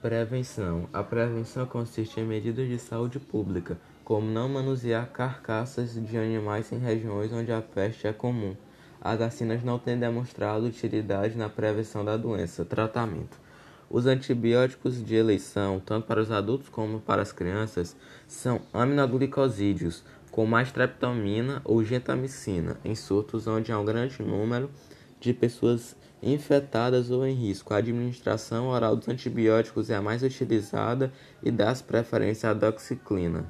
Prevenção: A prevenção consiste em medidas de saúde pública, como não manusear carcaças de animais em regiões onde a peste é comum. As vacinas não têm demonstrado utilidade na prevenção da doença. Tratamento: Os antibióticos de eleição, tanto para os adultos como para as crianças, são aminoglicosídeos, com mais streptomina ou gentamicina, em surtos onde há um grande número de pessoas infectadas ou em risco. A administração oral dos antibióticos é a mais utilizada e dá preferência à doxiciclina.